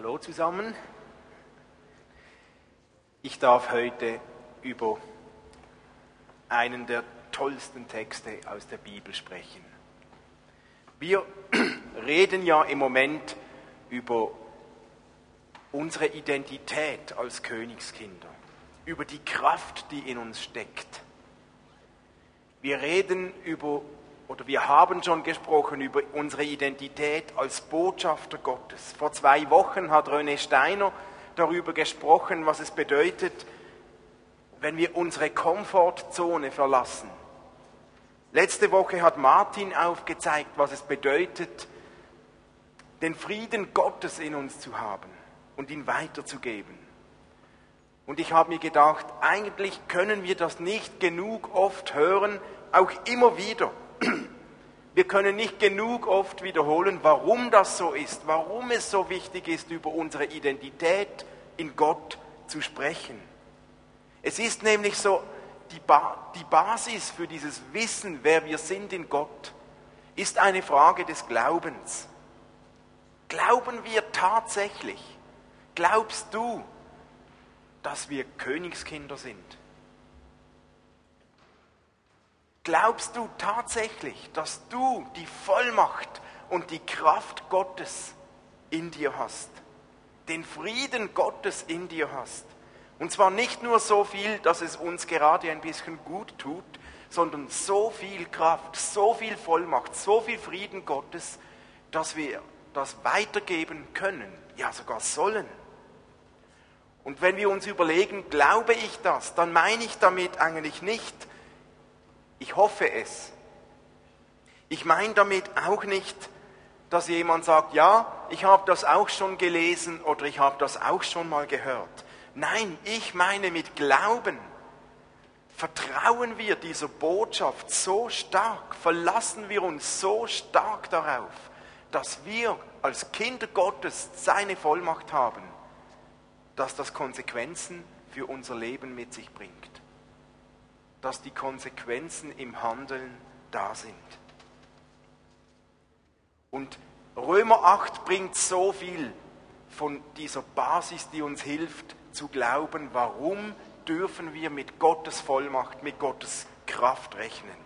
Hallo zusammen. Ich darf heute über einen der tollsten Texte aus der Bibel sprechen. Wir reden ja im Moment über unsere Identität als Königskinder, über die Kraft, die in uns steckt. Wir reden über oder wir haben schon gesprochen über unsere Identität als Botschafter Gottes. Vor zwei Wochen hat René Steiner darüber gesprochen, was es bedeutet, wenn wir unsere Komfortzone verlassen. Letzte Woche hat Martin aufgezeigt, was es bedeutet, den Frieden Gottes in uns zu haben und ihn weiterzugeben. Und ich habe mir gedacht, eigentlich können wir das nicht genug oft hören, auch immer wieder. Wir können nicht genug oft wiederholen, warum das so ist, warum es so wichtig ist, über unsere Identität in Gott zu sprechen. Es ist nämlich so, die, ba die Basis für dieses Wissen, wer wir sind in Gott, ist eine Frage des Glaubens. Glauben wir tatsächlich? Glaubst du, dass wir Königskinder sind? Glaubst du tatsächlich, dass du die Vollmacht und die Kraft Gottes in dir hast? Den Frieden Gottes in dir hast? Und zwar nicht nur so viel, dass es uns gerade ein bisschen gut tut, sondern so viel Kraft, so viel Vollmacht, so viel Frieden Gottes, dass wir das weitergeben können, ja sogar sollen. Und wenn wir uns überlegen, glaube ich das, dann meine ich damit eigentlich nicht, ich hoffe es. Ich meine damit auch nicht, dass jemand sagt, ja, ich habe das auch schon gelesen oder ich habe das auch schon mal gehört. Nein, ich meine mit Glauben vertrauen wir dieser Botschaft so stark, verlassen wir uns so stark darauf, dass wir als Kinder Gottes seine Vollmacht haben, dass das Konsequenzen für unser Leben mit sich bringt dass die Konsequenzen im Handeln da sind. Und Römer 8 bringt so viel von dieser Basis, die uns hilft zu glauben, warum dürfen wir mit Gottes Vollmacht, mit Gottes Kraft rechnen.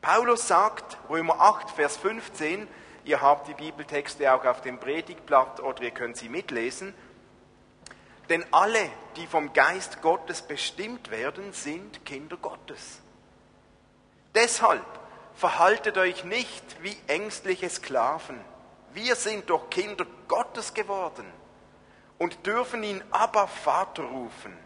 Paulus sagt, Römer 8, Vers 15, ihr habt die Bibeltexte auch auf dem Predigtblatt oder ihr könnt sie mitlesen, denn alle, die vom Geist Gottes bestimmt werden, sind Kinder Gottes. Deshalb verhaltet euch nicht wie ängstliche Sklaven. Wir sind doch Kinder Gottes geworden und dürfen ihn aber Vater rufen.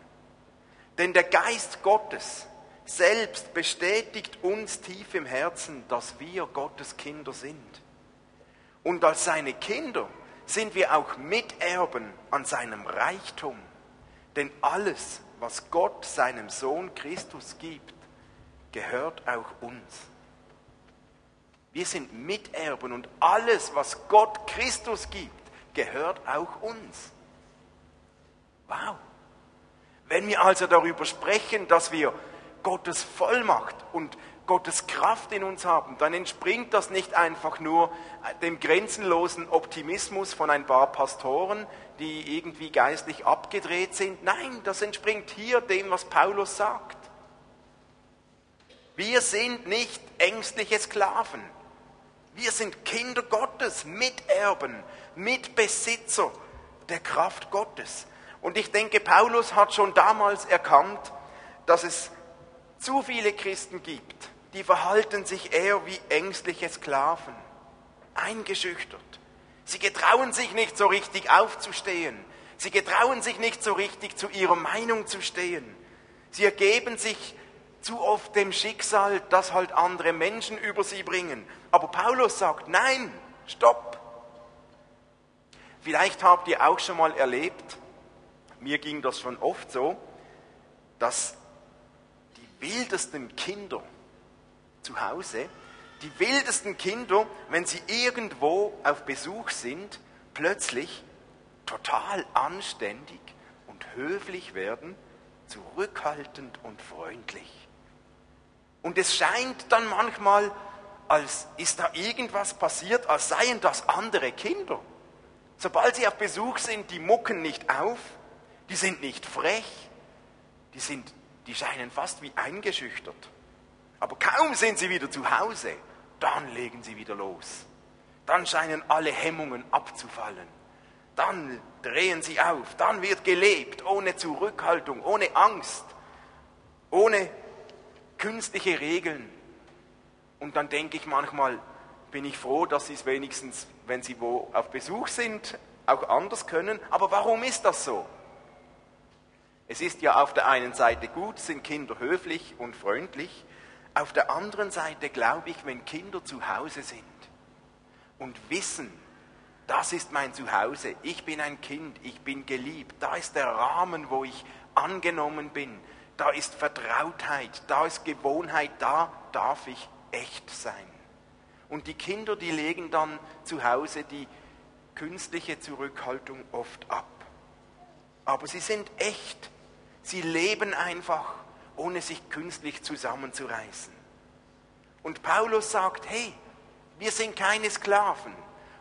Denn der Geist Gottes selbst bestätigt uns tief im Herzen, dass wir Gottes Kinder sind. Und als seine Kinder sind wir auch Miterben an seinem Reichtum. Denn alles, was Gott seinem Sohn Christus gibt, gehört auch uns. Wir sind Miterben und alles, was Gott Christus gibt, gehört auch uns. Wow. Wenn wir also darüber sprechen, dass wir Gottes Vollmacht und Gottes Kraft in uns haben, dann entspringt das nicht einfach nur dem grenzenlosen Optimismus von ein paar Pastoren, die irgendwie geistlich abgedreht sind. Nein, das entspringt hier dem, was Paulus sagt. Wir sind nicht ängstliche Sklaven. Wir sind Kinder Gottes, Miterben, Mitbesitzer der Kraft Gottes. Und ich denke, Paulus hat schon damals erkannt, dass es zu viele Christen gibt, die verhalten sich eher wie ängstliche Sklaven, eingeschüchtert. Sie getrauen sich nicht so richtig aufzustehen. Sie getrauen sich nicht so richtig zu ihrer Meinung zu stehen. Sie ergeben sich zu oft dem Schicksal, das halt andere Menschen über sie bringen. Aber Paulus sagt, nein, stopp. Vielleicht habt ihr auch schon mal erlebt, mir ging das schon oft so, dass die wildesten Kinder zu Hause, die wildesten Kinder, wenn sie irgendwo auf Besuch sind, plötzlich total anständig und höflich werden, zurückhaltend und freundlich. Und es scheint dann manchmal, als ist da irgendwas passiert, als seien das andere Kinder. Sobald sie auf Besuch sind, die mucken nicht auf, die sind nicht frech, die, sind, die scheinen fast wie eingeschüchtert. Aber kaum sind sie wieder zu Hause, dann legen sie wieder los. Dann scheinen alle Hemmungen abzufallen. Dann drehen sie auf, dann wird gelebt, ohne Zurückhaltung, ohne Angst, ohne künstliche Regeln. Und dann denke ich manchmal, bin ich froh, dass sie es wenigstens, wenn sie wo auf Besuch sind, auch anders können. Aber warum ist das so? Es ist ja auf der einen Seite gut, sind Kinder höflich und freundlich. Auf der anderen Seite glaube ich, wenn Kinder zu Hause sind und wissen, das ist mein Zuhause, ich bin ein Kind, ich bin geliebt, da ist der Rahmen, wo ich angenommen bin, da ist Vertrautheit, da ist Gewohnheit, da darf ich echt sein. Und die Kinder, die legen dann zu Hause die künstliche Zurückhaltung oft ab. Aber sie sind echt. Sie leben einfach, ohne sich künstlich zusammenzureißen. Und Paulus sagt, hey, wir sind keine Sklaven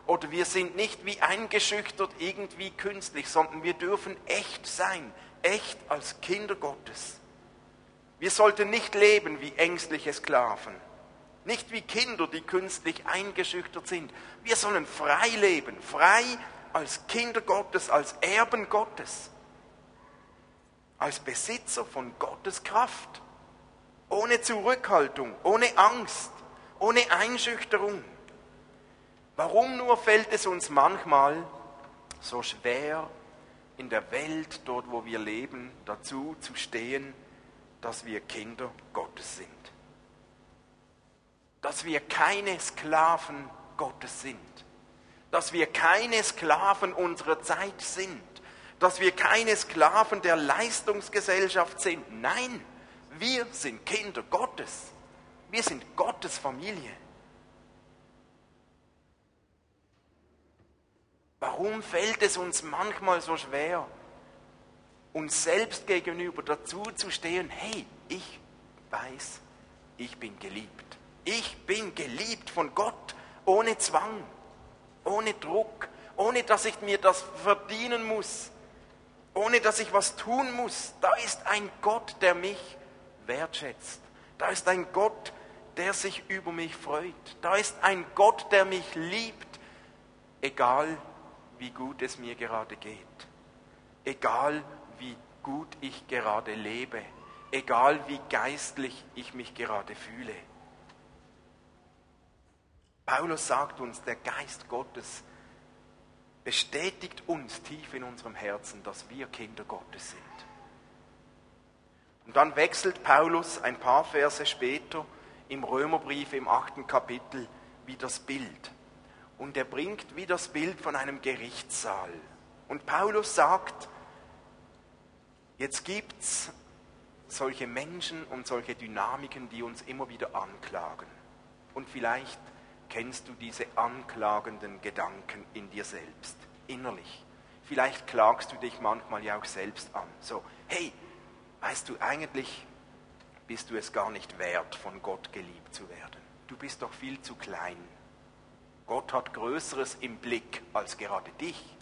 oder wir sind nicht wie eingeschüchtert irgendwie künstlich, sondern wir dürfen echt sein, echt als Kinder Gottes. Wir sollten nicht leben wie ängstliche Sklaven nicht wie Kinder, die künstlich eingeschüchtert sind. Wir sollen frei leben, frei als Kinder Gottes, als Erben Gottes, als Besitzer von Gottes Kraft, ohne Zurückhaltung, ohne Angst, ohne Einschüchterung. Warum nur fällt es uns manchmal so schwer, in der Welt, dort wo wir leben, dazu zu stehen, dass wir Kinder Gottes sind? dass wir keine Sklaven Gottes sind, dass wir keine Sklaven unserer Zeit sind, dass wir keine Sklaven der Leistungsgesellschaft sind. Nein, wir sind Kinder Gottes. Wir sind Gottes Familie. Warum fällt es uns manchmal so schwer, uns selbst gegenüber dazu zu stehen, hey, ich weiß, ich bin geliebt. Ich bin geliebt von Gott, ohne Zwang, ohne Druck, ohne dass ich mir das verdienen muss, ohne dass ich was tun muss. Da ist ein Gott, der mich wertschätzt. Da ist ein Gott, der sich über mich freut. Da ist ein Gott, der mich liebt, egal wie gut es mir gerade geht, egal wie gut ich gerade lebe, egal wie geistlich ich mich gerade fühle. Paulus sagt uns, der Geist Gottes bestätigt uns tief in unserem Herzen, dass wir Kinder Gottes sind. Und dann wechselt Paulus ein paar Verse später im Römerbrief im achten Kapitel wie das Bild. Und er bringt wie das Bild von einem Gerichtssaal. Und Paulus sagt, jetzt gibt es solche Menschen und solche Dynamiken, die uns immer wieder anklagen. Und vielleicht kennst du diese anklagenden Gedanken in dir selbst, innerlich. Vielleicht klagst du dich manchmal ja auch selbst an. So, hey, weißt du, eigentlich bist du es gar nicht wert, von Gott geliebt zu werden. Du bist doch viel zu klein. Gott hat Größeres im Blick als gerade dich.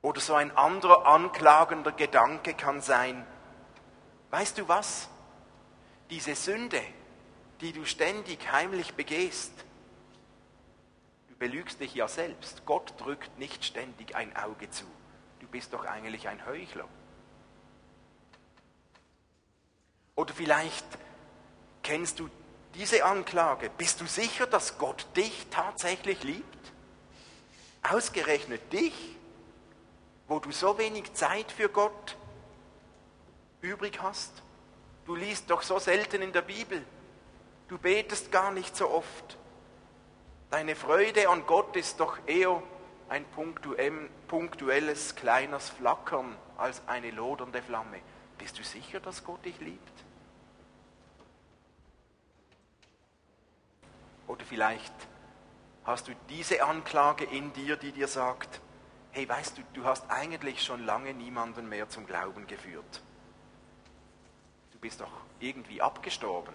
Oder so ein anderer anklagender Gedanke kann sein, weißt du was? Diese Sünde, die du ständig heimlich begehst. Du belügst dich ja selbst. Gott drückt nicht ständig ein Auge zu. Du bist doch eigentlich ein Heuchler. Oder vielleicht kennst du diese Anklage. Bist du sicher, dass Gott dich tatsächlich liebt? Ausgerechnet dich, wo du so wenig Zeit für Gott übrig hast? Du liest doch so selten in der Bibel. Du betest gar nicht so oft. Deine Freude an Gott ist doch eher ein punktuelles kleines Flackern als eine lodernde Flamme. Bist du sicher, dass Gott dich liebt? Oder vielleicht hast du diese Anklage in dir, die dir sagt, hey, weißt du, du hast eigentlich schon lange niemanden mehr zum Glauben geführt. Du bist doch irgendwie abgestorben.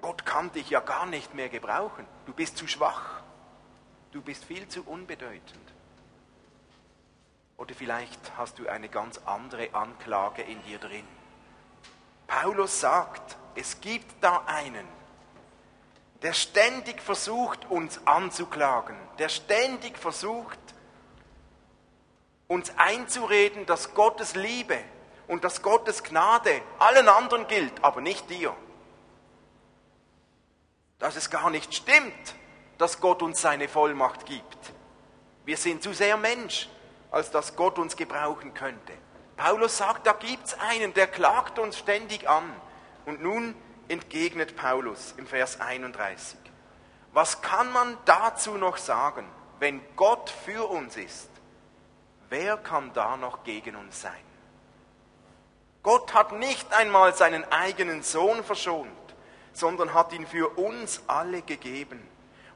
Gott kann dich ja gar nicht mehr gebrauchen. Du bist zu schwach. Du bist viel zu unbedeutend. Oder vielleicht hast du eine ganz andere Anklage in dir drin. Paulus sagt, es gibt da einen, der ständig versucht, uns anzuklagen, der ständig versucht, uns einzureden, dass Gottes Liebe und dass Gottes Gnade allen anderen gilt, aber nicht dir. Dass es gar nicht stimmt, dass Gott uns seine Vollmacht gibt. Wir sind zu sehr Mensch, als dass Gott uns gebrauchen könnte. Paulus sagt, da gibt es einen, der klagt uns ständig an. Und nun entgegnet Paulus im Vers 31. Was kann man dazu noch sagen? Wenn Gott für uns ist, wer kann da noch gegen uns sein? Gott hat nicht einmal seinen eigenen Sohn verschont, sondern hat ihn für uns alle gegeben.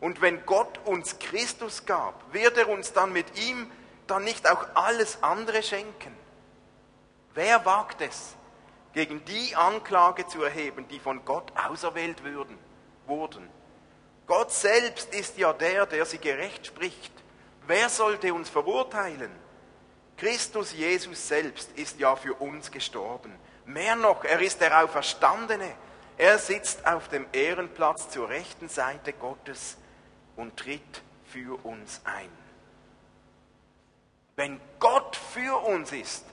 Und wenn Gott uns Christus gab, wird er uns dann mit ihm dann nicht auch alles andere schenken? Wer wagt es, gegen die Anklage zu erheben, die von Gott auserwählt würden, wurden? Gott selbst ist ja der, der sie gerecht spricht. Wer sollte uns verurteilen? Christus Jesus selbst ist ja für uns gestorben. Mehr noch, er ist der Auferstandene. Er sitzt auf dem Ehrenplatz zur rechten Seite Gottes und tritt für uns ein. Wenn Gott für uns ist,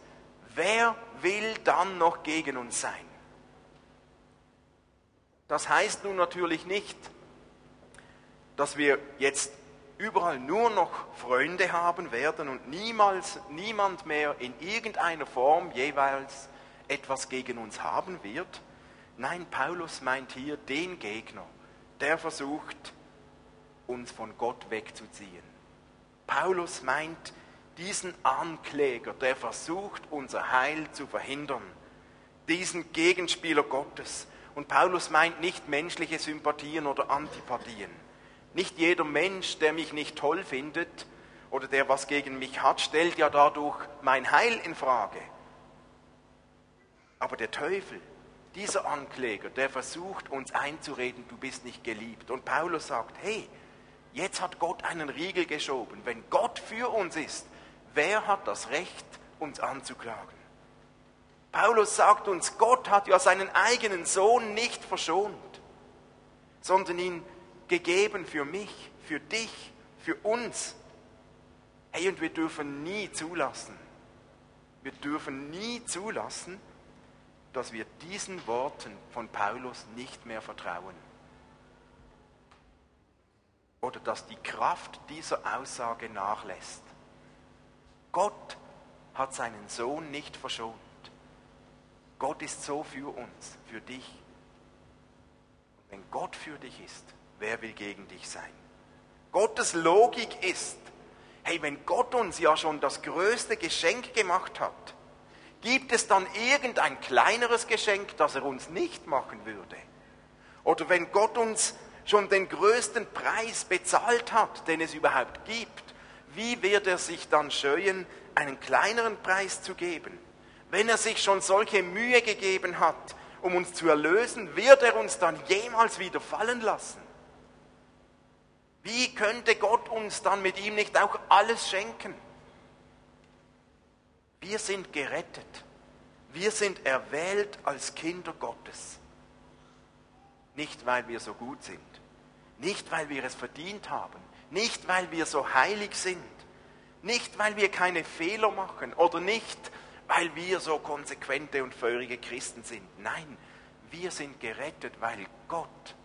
wer will dann noch gegen uns sein? Das heißt nun natürlich nicht, dass wir jetzt überall nur noch Freunde haben werden und niemals niemand mehr in irgendeiner Form jeweils etwas gegen uns haben wird. Nein, Paulus meint hier den Gegner, der versucht, uns von Gott wegzuziehen. Paulus meint diesen Ankläger, der versucht, unser Heil zu verhindern, diesen Gegenspieler Gottes. Und Paulus meint nicht menschliche Sympathien oder Antipathien. Nicht jeder Mensch, der mich nicht toll findet oder der was gegen mich hat, stellt ja dadurch mein Heil in Frage. Aber der Teufel, dieser Ankläger, der versucht uns einzureden, du bist nicht geliebt. Und Paulus sagt, hey, Jetzt hat Gott einen Riegel geschoben. Wenn Gott für uns ist, wer hat das Recht, uns anzuklagen? Paulus sagt uns, Gott hat ja seinen eigenen Sohn nicht verschont, sondern ihn gegeben für mich, für dich, für uns. Hey, und wir dürfen nie zulassen, wir dürfen nie zulassen, dass wir diesen Worten von Paulus nicht mehr vertrauen oder dass die Kraft dieser Aussage nachlässt. Gott hat seinen Sohn nicht verschont. Gott ist so für uns, für dich. Und wenn Gott für dich ist, wer will gegen dich sein? Gottes Logik ist, hey, wenn Gott uns ja schon das größte Geschenk gemacht hat, gibt es dann irgendein kleineres Geschenk, das er uns nicht machen würde? Oder wenn Gott uns schon den größten Preis bezahlt hat, den es überhaupt gibt, wie wird er sich dann scheuen, einen kleineren Preis zu geben? Wenn er sich schon solche Mühe gegeben hat, um uns zu erlösen, wird er uns dann jemals wieder fallen lassen? Wie könnte Gott uns dann mit ihm nicht auch alles schenken? Wir sind gerettet. Wir sind erwählt als Kinder Gottes. Nicht, weil wir so gut sind, nicht, weil wir es verdient haben. Nicht, weil wir so heilig sind. Nicht, weil wir keine Fehler machen. Oder nicht, weil wir so konsequente und feurige Christen sind. Nein, wir sind gerettet, weil Gott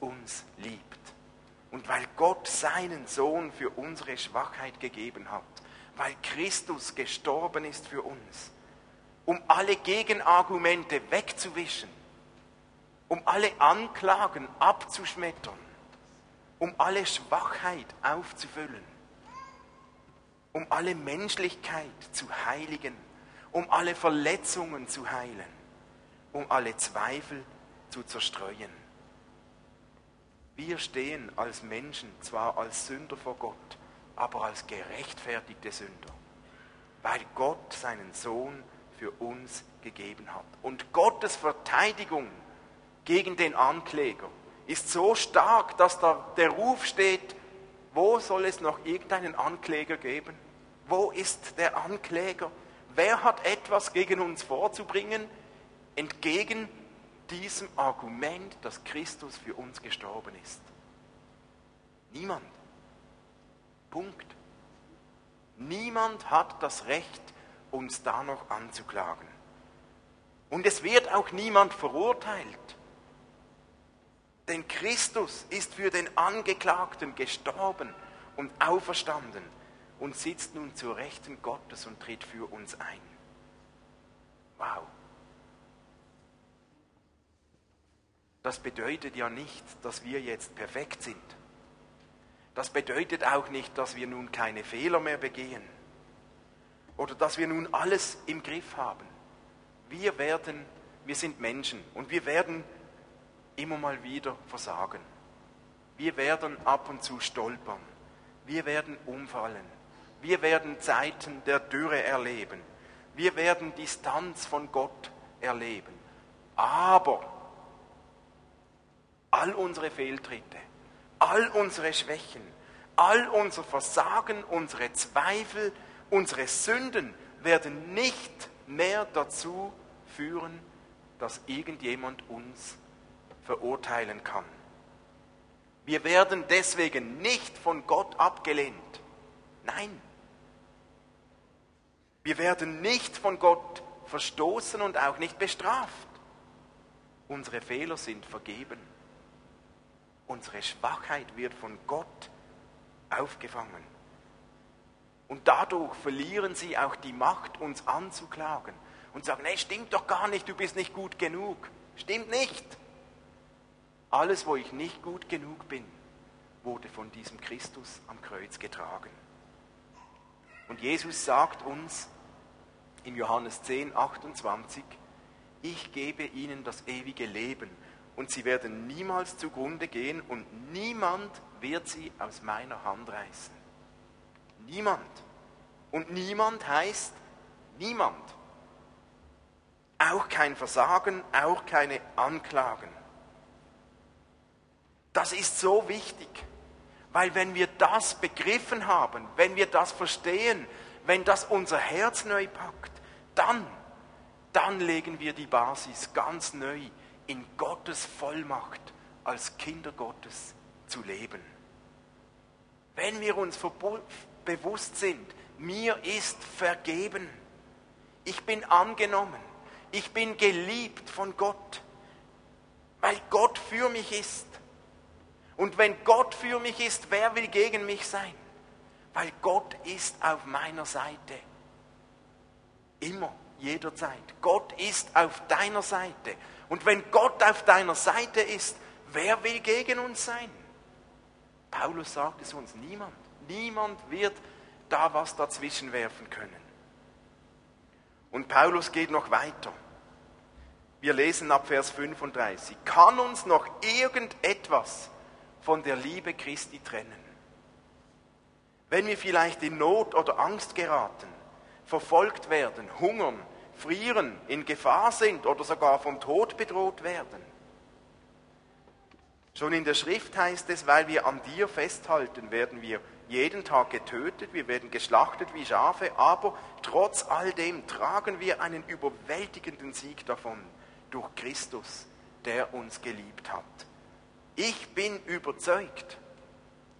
uns liebt. Und weil Gott seinen Sohn für unsere Schwachheit gegeben hat. Weil Christus gestorben ist für uns. Um alle Gegenargumente wegzuwischen. Um alle Anklagen abzuschmettern um alle Schwachheit aufzufüllen, um alle Menschlichkeit zu heiligen, um alle Verletzungen zu heilen, um alle Zweifel zu zerstreuen. Wir stehen als Menschen zwar als Sünder vor Gott, aber als gerechtfertigte Sünder, weil Gott seinen Sohn für uns gegeben hat. Und Gottes Verteidigung gegen den Ankläger ist so stark, dass da der Ruf steht, wo soll es noch irgendeinen Ankläger geben? Wo ist der Ankläger? Wer hat etwas gegen uns vorzubringen, entgegen diesem Argument, dass Christus für uns gestorben ist? Niemand. Punkt. Niemand hat das Recht, uns da noch anzuklagen. Und es wird auch niemand verurteilt. Denn Christus ist für den Angeklagten gestorben und auferstanden und sitzt nun zur Rechten Gottes und tritt für uns ein. Wow. Das bedeutet ja nicht, dass wir jetzt perfekt sind. Das bedeutet auch nicht, dass wir nun keine Fehler mehr begehen oder dass wir nun alles im Griff haben. Wir werden, wir sind Menschen und wir werden immer mal wieder versagen. Wir werden ab und zu stolpern. Wir werden umfallen. Wir werden Zeiten der Dürre erleben. Wir werden Distanz von Gott erleben. Aber all unsere Fehltritte, all unsere Schwächen, all unser Versagen, unsere Zweifel, unsere Sünden werden nicht mehr dazu führen, dass irgendjemand uns verurteilen kann. Wir werden deswegen nicht von Gott abgelehnt. Nein. Wir werden nicht von Gott verstoßen und auch nicht bestraft. Unsere Fehler sind vergeben. Unsere Schwachheit wird von Gott aufgefangen. Und dadurch verlieren sie auch die Macht, uns anzuklagen und sagen, nee, stimmt doch gar nicht, du bist nicht gut genug. Stimmt nicht. Alles, wo ich nicht gut genug bin, wurde von diesem Christus am Kreuz getragen. Und Jesus sagt uns in Johannes 10, 28, ich gebe ihnen das ewige Leben und sie werden niemals zugrunde gehen und niemand wird sie aus meiner Hand reißen. Niemand. Und niemand heißt niemand. Auch kein Versagen, auch keine Anklagen. Das ist so wichtig, weil wenn wir das begriffen haben, wenn wir das verstehen, wenn das unser Herz neu packt, dann, dann legen wir die Basis ganz neu in Gottes Vollmacht als Kinder Gottes zu leben. Wenn wir uns bewusst sind, mir ist vergeben, ich bin angenommen, ich bin geliebt von Gott, weil Gott für mich ist, und wenn Gott für mich ist, wer will gegen mich sein? Weil Gott ist auf meiner Seite. Immer, jederzeit. Gott ist auf deiner Seite. Und wenn Gott auf deiner Seite ist, wer will gegen uns sein? Paulus sagt es uns, niemand. Niemand wird da was dazwischen werfen können. Und Paulus geht noch weiter. Wir lesen ab Vers 35. Kann uns noch irgendetwas von der Liebe Christi trennen. Wenn wir vielleicht in Not oder Angst geraten, verfolgt werden, hungern, frieren, in Gefahr sind oder sogar vom Tod bedroht werden. Schon in der Schrift heißt es, weil wir an dir festhalten, werden wir jeden Tag getötet, wir werden geschlachtet wie Schafe, aber trotz all dem tragen wir einen überwältigenden Sieg davon durch Christus, der uns geliebt hat. Ich bin überzeugt,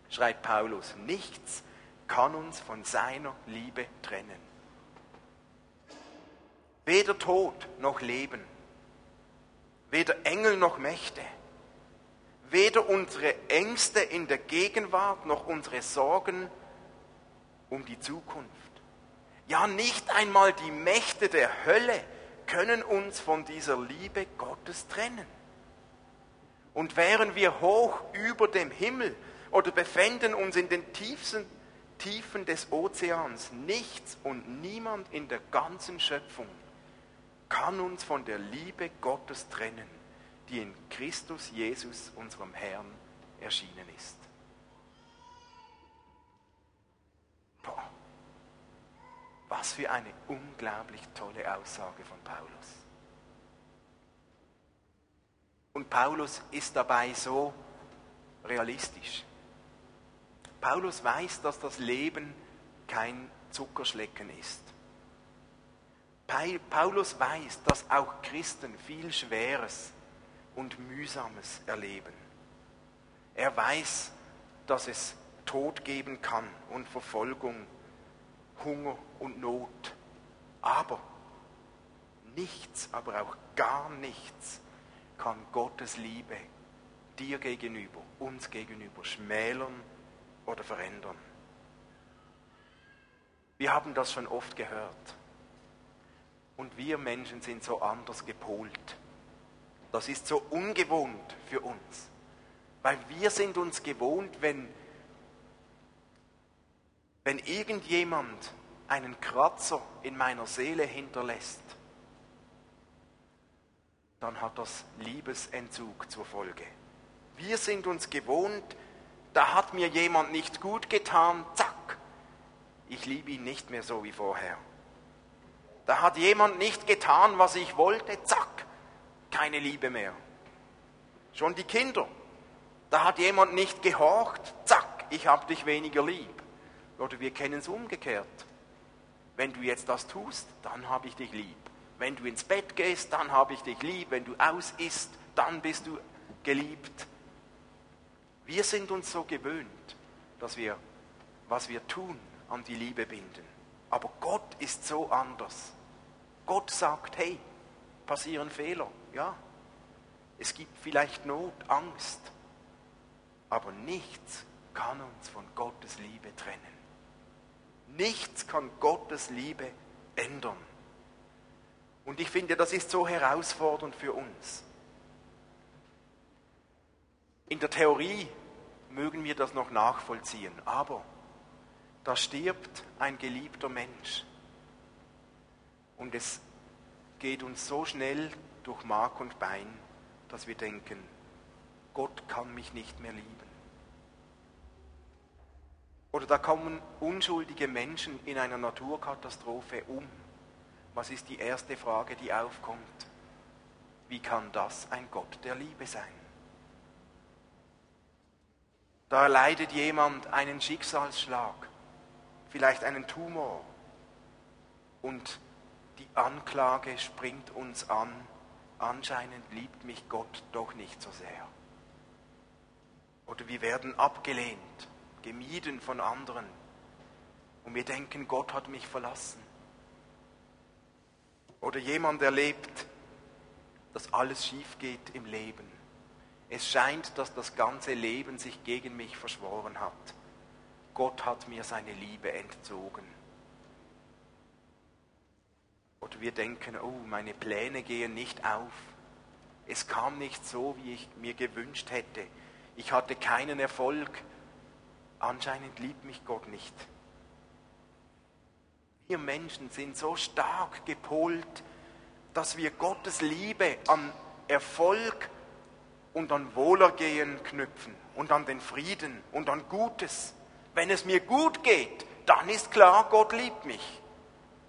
schreibt Paulus, nichts kann uns von seiner Liebe trennen. Weder Tod noch Leben, weder Engel noch Mächte, weder unsere Ängste in der Gegenwart noch unsere Sorgen um die Zukunft. Ja, nicht einmal die Mächte der Hölle können uns von dieser Liebe Gottes trennen. Und wären wir hoch über dem Himmel oder befänden uns in den tiefsten Tiefen des Ozeans, nichts und niemand in der ganzen Schöpfung kann uns von der Liebe Gottes trennen, die in Christus Jesus, unserem Herrn, erschienen ist. Boah, was für eine unglaublich tolle Aussage von Paulus. Und Paulus ist dabei so realistisch. Paulus weiß, dass das Leben kein Zuckerschlecken ist. Paulus weiß, dass auch Christen viel Schweres und Mühsames erleben. Er weiß, dass es Tod geben kann und Verfolgung, Hunger und Not. Aber nichts, aber auch gar nichts kann Gottes Liebe dir gegenüber, uns gegenüber schmälern oder verändern. Wir haben das schon oft gehört. Und wir Menschen sind so anders gepolt. Das ist so ungewohnt für uns. Weil wir sind uns gewohnt, wenn, wenn irgendjemand einen Kratzer in meiner Seele hinterlässt, dann hat das Liebesentzug zur Folge. Wir sind uns gewohnt, da hat mir jemand nicht gut getan, zack, ich liebe ihn nicht mehr so wie vorher. Da hat jemand nicht getan, was ich wollte, zack, keine Liebe mehr. Schon die Kinder. Da hat jemand nicht gehorcht, zack, ich habe dich weniger lieb. Oder wir kennen es umgekehrt. Wenn du jetzt das tust, dann habe ich dich lieb. Wenn du ins Bett gehst, dann habe ich dich lieb. Wenn du aus isst, dann bist du geliebt. Wir sind uns so gewöhnt, dass wir, was wir tun, an die Liebe binden. Aber Gott ist so anders. Gott sagt, hey, passieren Fehler, ja. Es gibt vielleicht Not, Angst, aber nichts kann uns von Gottes Liebe trennen. Nichts kann Gottes Liebe ändern. Und ich finde, das ist so herausfordernd für uns. In der Theorie mögen wir das noch nachvollziehen, aber da stirbt ein geliebter Mensch und es geht uns so schnell durch Mark und Bein, dass wir denken, Gott kann mich nicht mehr lieben. Oder da kommen unschuldige Menschen in einer Naturkatastrophe um. Was ist die erste Frage, die aufkommt? Wie kann das ein Gott der Liebe sein? Da erleidet jemand einen Schicksalsschlag, vielleicht einen Tumor und die Anklage springt uns an, anscheinend liebt mich Gott doch nicht so sehr. Oder wir werden abgelehnt, gemieden von anderen und wir denken, Gott hat mich verlassen. Oder jemand erlebt, dass alles schief geht im Leben. Es scheint, dass das ganze Leben sich gegen mich verschworen hat. Gott hat mir seine Liebe entzogen. Oder wir denken, oh, meine Pläne gehen nicht auf. Es kam nicht so, wie ich mir gewünscht hätte. Ich hatte keinen Erfolg. Anscheinend liebt mich Gott nicht. Wir Menschen sind so stark gepolt, dass wir Gottes Liebe an Erfolg und an Wohlergehen knüpfen und an den Frieden und an Gutes. Wenn es mir gut geht, dann ist klar, Gott liebt mich.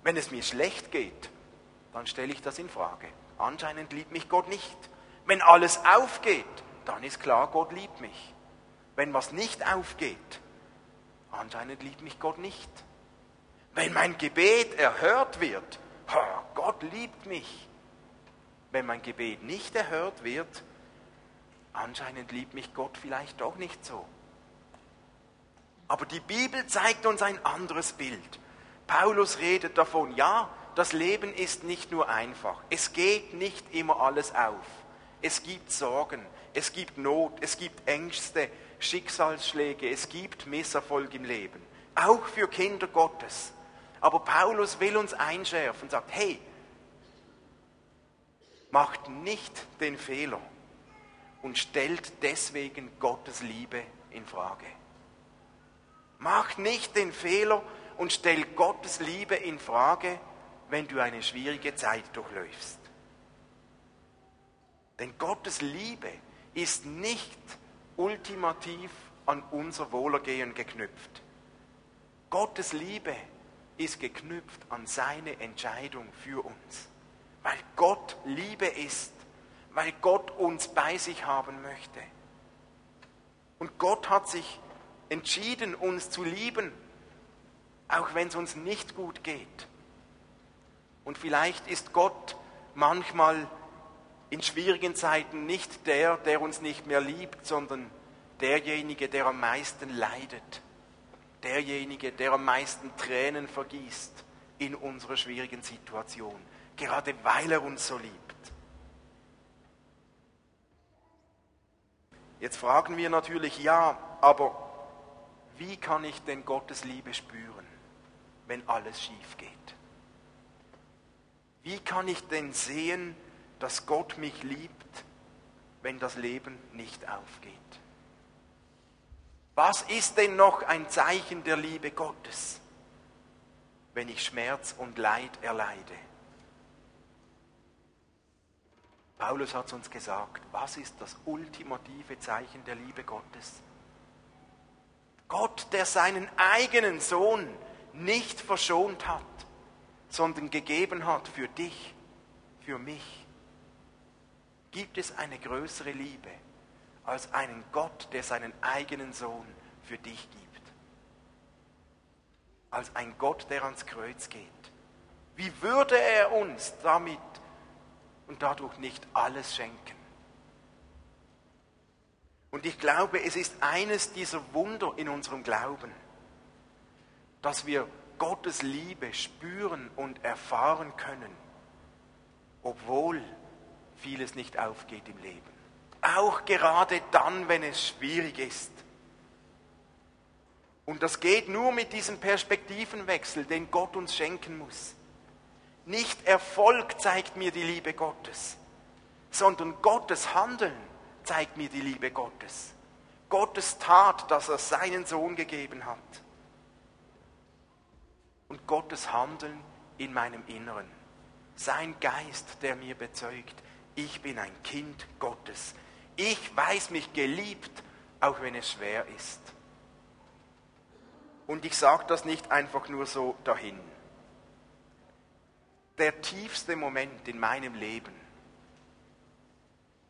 Wenn es mir schlecht geht, dann stelle ich das in Frage. Anscheinend liebt mich Gott nicht. Wenn alles aufgeht, dann ist klar, Gott liebt mich. Wenn was nicht aufgeht, anscheinend liebt mich Gott nicht. Wenn mein Gebet erhört wird, Gott liebt mich. Wenn mein Gebet nicht erhört wird, anscheinend liebt mich Gott vielleicht doch nicht so. Aber die Bibel zeigt uns ein anderes Bild. Paulus redet davon, ja, das Leben ist nicht nur einfach. Es geht nicht immer alles auf. Es gibt Sorgen, es gibt Not, es gibt Ängste, Schicksalsschläge, es gibt Misserfolg im Leben. Auch für Kinder Gottes. Aber Paulus will uns einschärfen und sagt, hey, macht nicht den Fehler und stellt deswegen Gottes Liebe in Frage. Macht nicht den Fehler und stell Gottes Liebe in Frage, wenn du eine schwierige Zeit durchläufst. Denn Gottes Liebe ist nicht ultimativ an unser Wohlergehen geknüpft. Gottes Liebe ist geknüpft an seine Entscheidung für uns. Weil Gott Liebe ist, weil Gott uns bei sich haben möchte. Und Gott hat sich entschieden, uns zu lieben, auch wenn es uns nicht gut geht. Und vielleicht ist Gott manchmal in schwierigen Zeiten nicht der, der uns nicht mehr liebt, sondern derjenige, der am meisten leidet, derjenige, der am meisten Tränen vergießt in unserer schwierigen Situation, gerade weil er uns so liebt. Jetzt fragen wir natürlich, ja, aber wie kann ich denn Gottes Liebe spüren, wenn alles schief geht? Wie kann ich denn sehen, dass Gott mich liebt, wenn das Leben nicht aufgeht? Was ist denn noch ein Zeichen der Liebe Gottes, wenn ich Schmerz und Leid erleide? Paulus hat uns gesagt, was ist das ultimative Zeichen der Liebe Gottes? Gott, der seinen eigenen Sohn nicht verschont hat, sondern gegeben hat für dich, für mich. Gibt es eine größere Liebe als einen Gott, der seinen eigenen Sohn für dich gibt? Als ein Gott, der ans Kreuz geht. Wie würde er uns damit und dadurch nicht alles schenken? Und ich glaube, es ist eines dieser Wunder in unserem Glauben, dass wir Gottes Liebe spüren und erfahren können, obwohl vieles nicht aufgeht im Leben. Auch gerade dann, wenn es schwierig ist. Und das geht nur mit diesem Perspektivenwechsel, den Gott uns schenken muss. Nicht Erfolg zeigt mir die Liebe Gottes, sondern Gottes Handeln zeigt mir die Liebe Gottes. Gottes Tat, dass er seinen Sohn gegeben hat. Und Gottes Handeln in meinem Inneren. Sein Geist, der mir bezeugt, ich bin ein Kind Gottes. Ich weiß mich geliebt, auch wenn es schwer ist. Und ich sage das nicht einfach nur so dahin. Der tiefste Moment in meinem Leben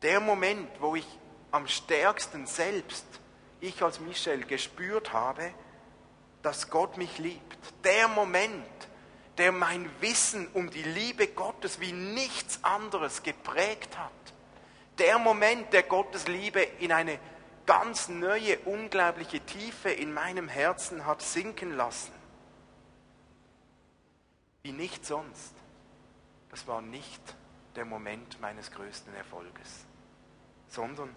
der Moment, wo ich am stärksten selbst, ich als Michel, gespürt habe, dass Gott mich liebt. Der Moment, der mein Wissen um die Liebe Gottes wie nichts anderes geprägt hat. Der Moment, der Gottes Liebe in eine ganz neue, unglaubliche Tiefe in meinem Herzen hat sinken lassen. Wie nicht sonst. Das war nicht der Moment meines größten Erfolges sondern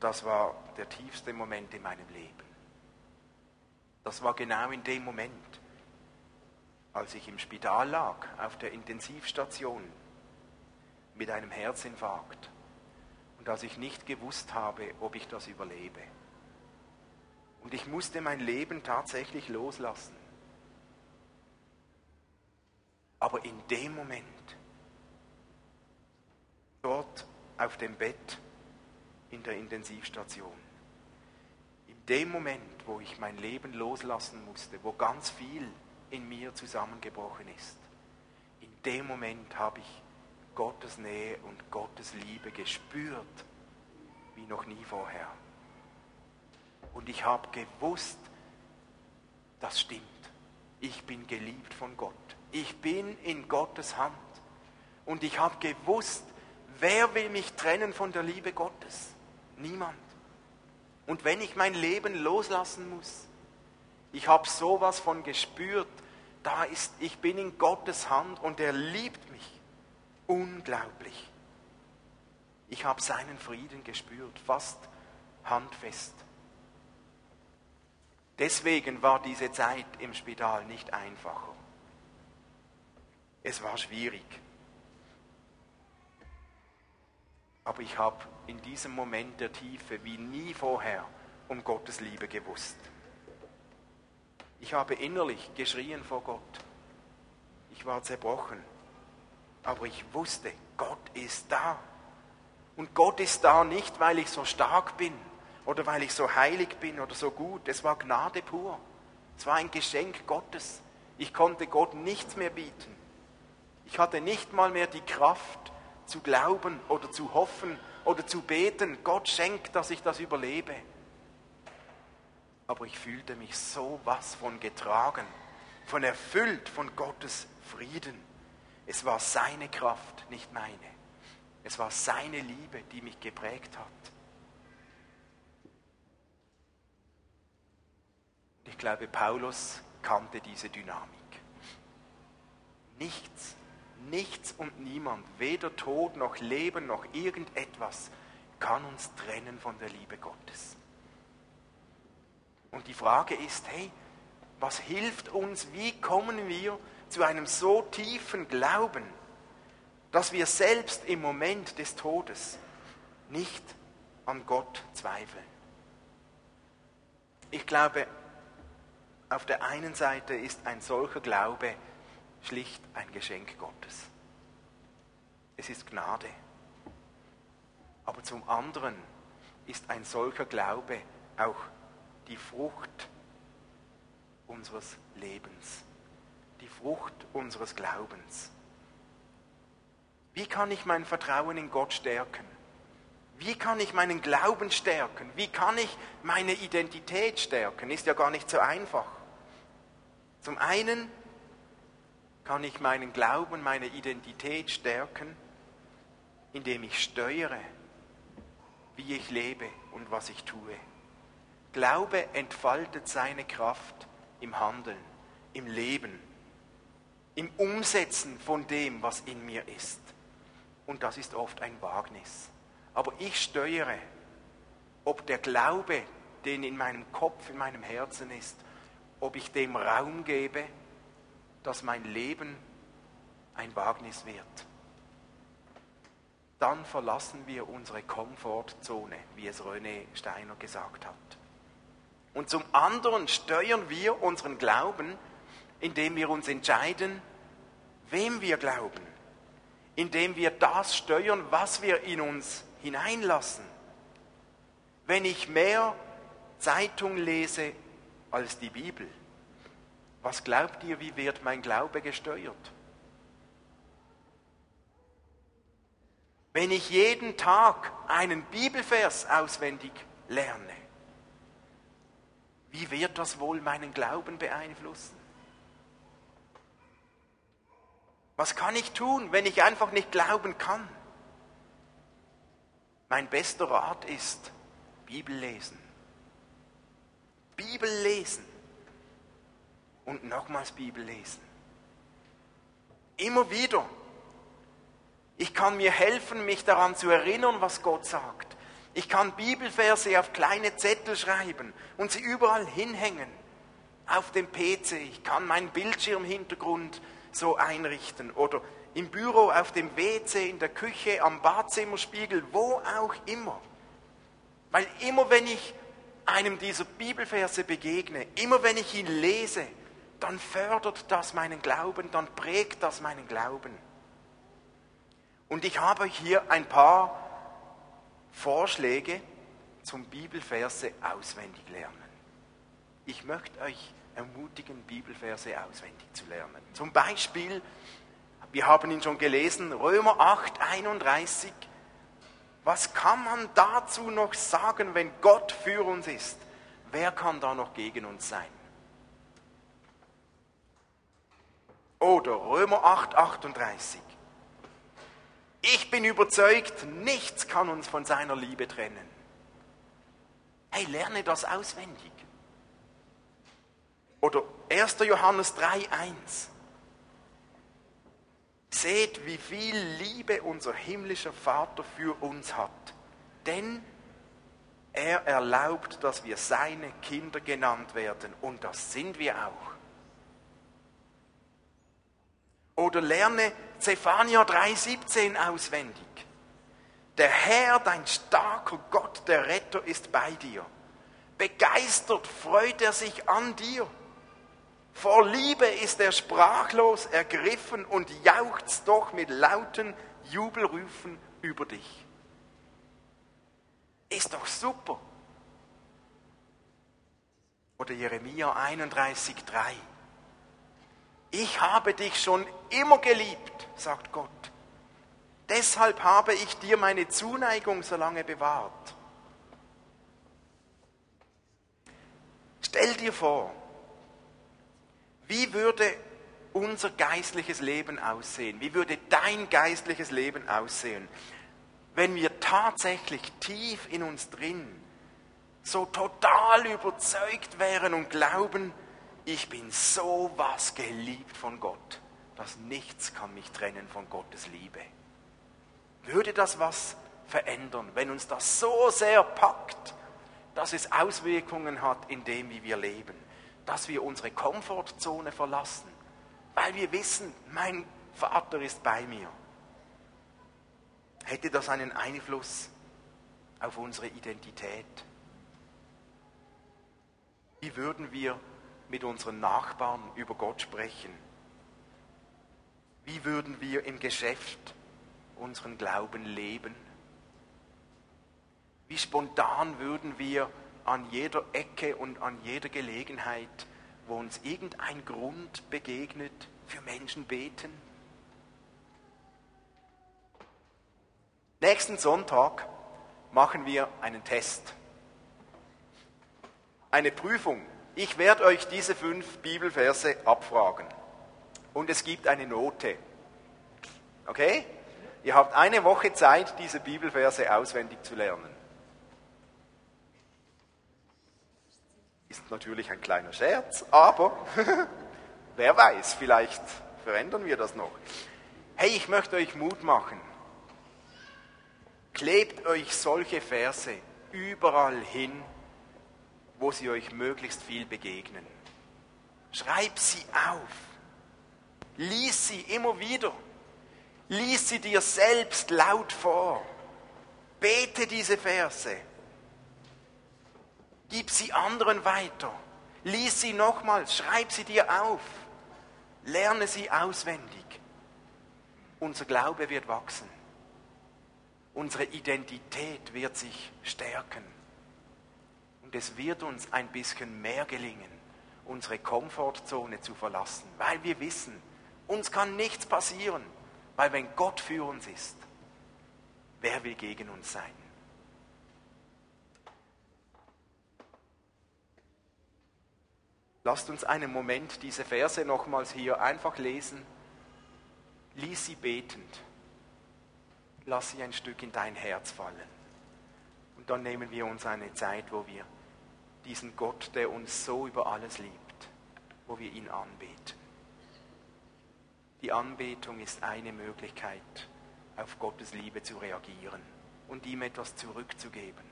das war der tiefste Moment in meinem Leben. Das war genau in dem Moment, als ich im Spital lag, auf der Intensivstation mit einem Herzinfarkt und als ich nicht gewusst habe, ob ich das überlebe. Und ich musste mein Leben tatsächlich loslassen. Aber in dem Moment, dort auf dem Bett in der Intensivstation. In dem Moment, wo ich mein Leben loslassen musste, wo ganz viel in mir zusammengebrochen ist, in dem Moment habe ich Gottes Nähe und Gottes Liebe gespürt, wie noch nie vorher. Und ich habe gewusst, das stimmt. Ich bin geliebt von Gott. Ich bin in Gottes Hand. Und ich habe gewusst, Wer will mich trennen von der Liebe Gottes? Niemand. Und wenn ich mein Leben loslassen muss, ich habe sowas von gespürt, da ist, ich bin in Gottes Hand und er liebt mich. Unglaublich. Ich habe seinen Frieden gespürt, fast handfest. Deswegen war diese Zeit im Spital nicht einfacher. Es war schwierig. Aber ich habe in diesem Moment der Tiefe wie nie vorher um Gottes Liebe gewusst. Ich habe innerlich geschrien vor Gott. Ich war zerbrochen. Aber ich wusste, Gott ist da. Und Gott ist da nicht, weil ich so stark bin oder weil ich so heilig bin oder so gut. Es war Gnade pur. Es war ein Geschenk Gottes. Ich konnte Gott nichts mehr bieten. Ich hatte nicht mal mehr die Kraft, zu glauben oder zu hoffen oder zu beten, Gott schenkt, dass ich das überlebe. Aber ich fühlte mich so was von getragen, von erfüllt von Gottes Frieden. Es war seine Kraft, nicht meine. Es war seine Liebe, die mich geprägt hat. Ich glaube, Paulus kannte diese Dynamik. Nichts, nichts und niemand, weder Tod noch Leben noch irgendetwas kann uns trennen von der Liebe Gottes. Und die Frage ist, hey, was hilft uns, wie kommen wir zu einem so tiefen Glauben, dass wir selbst im Moment des Todes nicht an Gott zweifeln? Ich glaube, auf der einen Seite ist ein solcher Glaube schlicht ein Geschenk Gottes. Es ist Gnade. Aber zum anderen ist ein solcher Glaube auch die Frucht unseres Lebens, die Frucht unseres Glaubens. Wie kann ich mein Vertrauen in Gott stärken? Wie kann ich meinen Glauben stärken? Wie kann ich meine Identität stärken? Ist ja gar nicht so einfach. Zum einen kann ich meinen Glauben, meine Identität stärken, indem ich steuere, wie ich lebe und was ich tue. Glaube entfaltet seine Kraft im Handeln, im Leben, im Umsetzen von dem, was in mir ist. Und das ist oft ein Wagnis. Aber ich steuere, ob der Glaube, den in meinem Kopf, in meinem Herzen ist, ob ich dem Raum gebe, dass mein Leben ein Wagnis wird. Dann verlassen wir unsere Komfortzone, wie es René Steiner gesagt hat. Und zum anderen steuern wir unseren Glauben, indem wir uns entscheiden, wem wir glauben, indem wir das steuern, was wir in uns hineinlassen. Wenn ich mehr Zeitung lese als die Bibel. Was glaubt ihr, wie wird mein Glaube gesteuert? Wenn ich jeden Tag einen Bibelvers auswendig lerne, wie wird das wohl meinen Glauben beeinflussen? Was kann ich tun, wenn ich einfach nicht glauben kann? Mein bester Rat ist Bibel lesen. Und nochmals Bibel lesen. Immer wieder. Ich kann mir helfen, mich daran zu erinnern, was Gott sagt. Ich kann Bibelverse auf kleine Zettel schreiben und sie überall hinhängen. Auf dem PC. Ich kann meinen Bildschirmhintergrund so einrichten oder im Büro, auf dem WC, in der Küche, am Badzimmerspiegel, wo auch immer. Weil immer wenn ich einem dieser Bibelverse begegne, immer wenn ich ihn lese, dann fördert das meinen Glauben, dann prägt das meinen Glauben. Und ich habe hier ein paar Vorschläge zum Bibelverse auswendig lernen. Ich möchte euch ermutigen, Bibelverse auswendig zu lernen. Zum Beispiel, wir haben ihn schon gelesen, Römer 8, 31. Was kann man dazu noch sagen, wenn Gott für uns ist? Wer kann da noch gegen uns sein? Oder Römer 8, 38. Ich bin überzeugt, nichts kann uns von seiner Liebe trennen. Hey, lerne das auswendig. Oder 1. Johannes 3, 1. Seht, wie viel Liebe unser himmlischer Vater für uns hat. Denn er erlaubt, dass wir seine Kinder genannt werden. Und das sind wir auch. Oder lerne Zephania 3,17 auswendig. Der Herr, dein starker Gott, der Retter, ist bei dir. Begeistert freut er sich an dir. Vor Liebe ist er sprachlos ergriffen und jauchzt doch mit lauten Jubelrufen über dich. Ist doch super. Oder Jeremia 31,3. Ich habe dich schon immer geliebt, sagt Gott. Deshalb habe ich dir meine Zuneigung so lange bewahrt. Stell dir vor, wie würde unser geistliches Leben aussehen? Wie würde dein geistliches Leben aussehen, wenn wir tatsächlich tief in uns drin so total überzeugt wären und glauben, ich bin so was geliebt von Gott, dass nichts kann mich trennen von Gottes Liebe. Würde das was verändern, wenn uns das so sehr packt, dass es Auswirkungen hat in dem, wie wir leben, dass wir unsere Komfortzone verlassen, weil wir wissen, mein Vater ist bei mir. Hätte das einen Einfluss auf unsere Identität? Wie würden wir mit unseren Nachbarn über Gott sprechen? Wie würden wir im Geschäft unseren Glauben leben? Wie spontan würden wir an jeder Ecke und an jeder Gelegenheit, wo uns irgendein Grund begegnet, für Menschen beten? Nächsten Sonntag machen wir einen Test, eine Prüfung. Ich werde euch diese fünf Bibelverse abfragen und es gibt eine Note. Okay? Ihr habt eine Woche Zeit, diese Bibelverse auswendig zu lernen. Ist natürlich ein kleiner Scherz, aber wer weiß, vielleicht verändern wir das noch. Hey, ich möchte euch Mut machen. Klebt euch solche Verse überall hin, wo sie euch möglichst viel begegnen. Schreib sie auf. Lies sie immer wieder. Lies sie dir selbst laut vor. Bete diese Verse. Gib sie anderen weiter. Lies sie nochmals, schreib sie dir auf. Lerne sie auswendig. Unser Glaube wird wachsen. Unsere Identität wird sich stärken. Und es wird uns ein bisschen mehr gelingen, unsere Komfortzone zu verlassen, weil wir wissen, uns kann nichts passieren, weil wenn Gott für uns ist, wer will gegen uns sein? Lasst uns einen Moment diese Verse nochmals hier einfach lesen. Lies sie betend. Lass sie ein Stück in dein Herz fallen. Und dann nehmen wir uns eine Zeit, wo wir diesen Gott, der uns so über alles liebt, wo wir ihn anbeten. Die Anbetung ist eine Möglichkeit, auf Gottes Liebe zu reagieren und ihm etwas zurückzugeben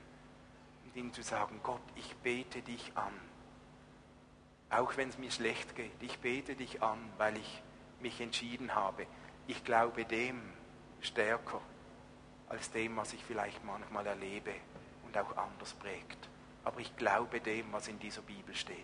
und ihm zu sagen, Gott, ich bete dich an auch wenn es mir schlecht geht. Ich bete dich an, weil ich mich entschieden habe. Ich glaube dem stärker als dem, was ich vielleicht manchmal erlebe und auch anders prägt. Aber ich glaube dem, was in dieser Bibel steht.